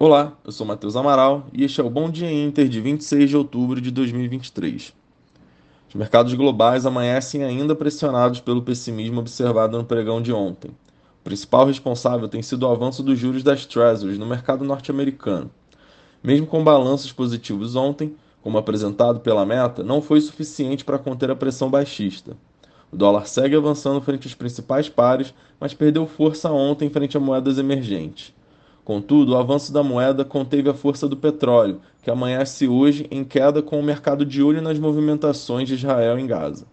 Olá, eu sou Matheus Amaral e este é o Bom Dia Inter de 26 de outubro de 2023. Os mercados globais amanhecem ainda pressionados pelo pessimismo observado no pregão de ontem. O principal responsável tem sido o avanço dos juros das Treasuries no mercado norte-americano. Mesmo com balanços positivos ontem, como apresentado pela meta, não foi suficiente para conter a pressão baixista. O dólar segue avançando frente aos principais pares, mas perdeu força ontem frente a moedas emergentes. Contudo, o avanço da moeda conteve a força do petróleo, que amanhece hoje em queda com o mercado de olho nas movimentações de Israel em Gaza.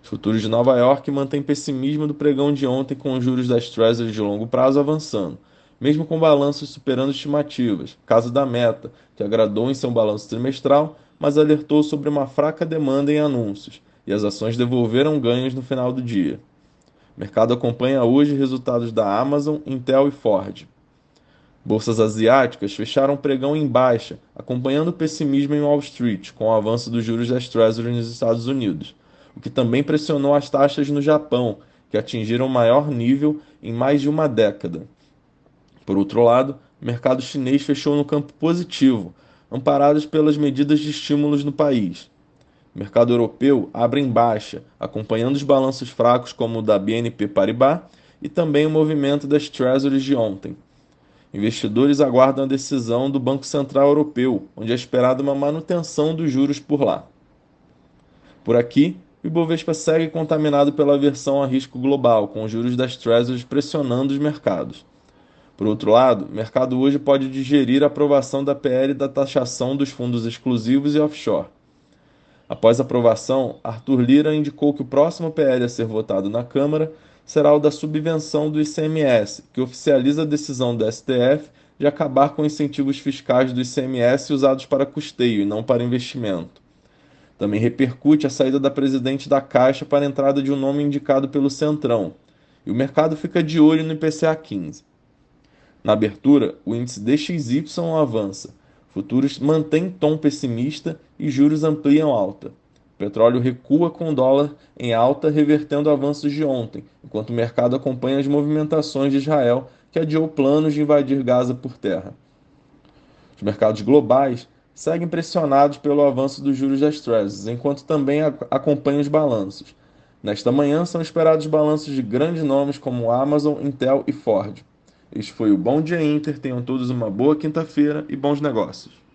Os futuros de Nova York mantêm pessimismo do pregão de ontem com os juros das Treasuries de longo prazo avançando, mesmo com balanços superando estimativas, caso da meta, que agradou em seu balanço trimestral, mas alertou sobre uma fraca demanda em anúncios, e as ações devolveram ganhos no final do dia. O mercado acompanha hoje resultados da Amazon, Intel e Ford. Bolsas asiáticas fecharam pregão em baixa, acompanhando o pessimismo em Wall Street com o avanço dos juros das Treasuries nos Estados Unidos, o que também pressionou as taxas no Japão, que atingiram o maior nível em mais de uma década. Por outro lado, o mercado chinês fechou no campo positivo, amparados pelas medidas de estímulos no país. O mercado europeu abre em baixa, acompanhando os balanços fracos como o da BNP Paribas e também o movimento das Treasuries de ontem. Investidores aguardam a decisão do Banco Central Europeu, onde é esperada uma manutenção dos juros por lá. Por aqui, o Ibovespa segue contaminado pela aversão a risco global, com os juros das Treasuries pressionando os mercados. Por outro lado, o mercado hoje pode digerir a aprovação da PL da taxação dos fundos exclusivos e offshore. Após a aprovação, Arthur Lira indicou que o próximo PL a ser votado na Câmara será o da subvenção do ICMS, que oficializa a decisão do STF de acabar com incentivos fiscais do ICMS usados para custeio e não para investimento. Também repercute a saída da presidente da Caixa para a entrada de um nome indicado pelo Centrão, e o mercado fica de olho no IPCA 15. Na abertura, o índice DXY avança, futuros mantêm tom pessimista e juros ampliam alta. O petróleo recua com o dólar em alta, revertendo avanços de ontem, enquanto o mercado acompanha as movimentações de Israel, que adiou planos de invadir Gaza por terra. Os mercados globais seguem pressionados pelo avanço dos juros das Treasuries, enquanto também acompanham os balanços. Nesta manhã são esperados balanços de grandes nomes como Amazon, Intel e Ford. Este foi o Bom Dia Inter. Tenham todos uma boa quinta-feira e bons negócios.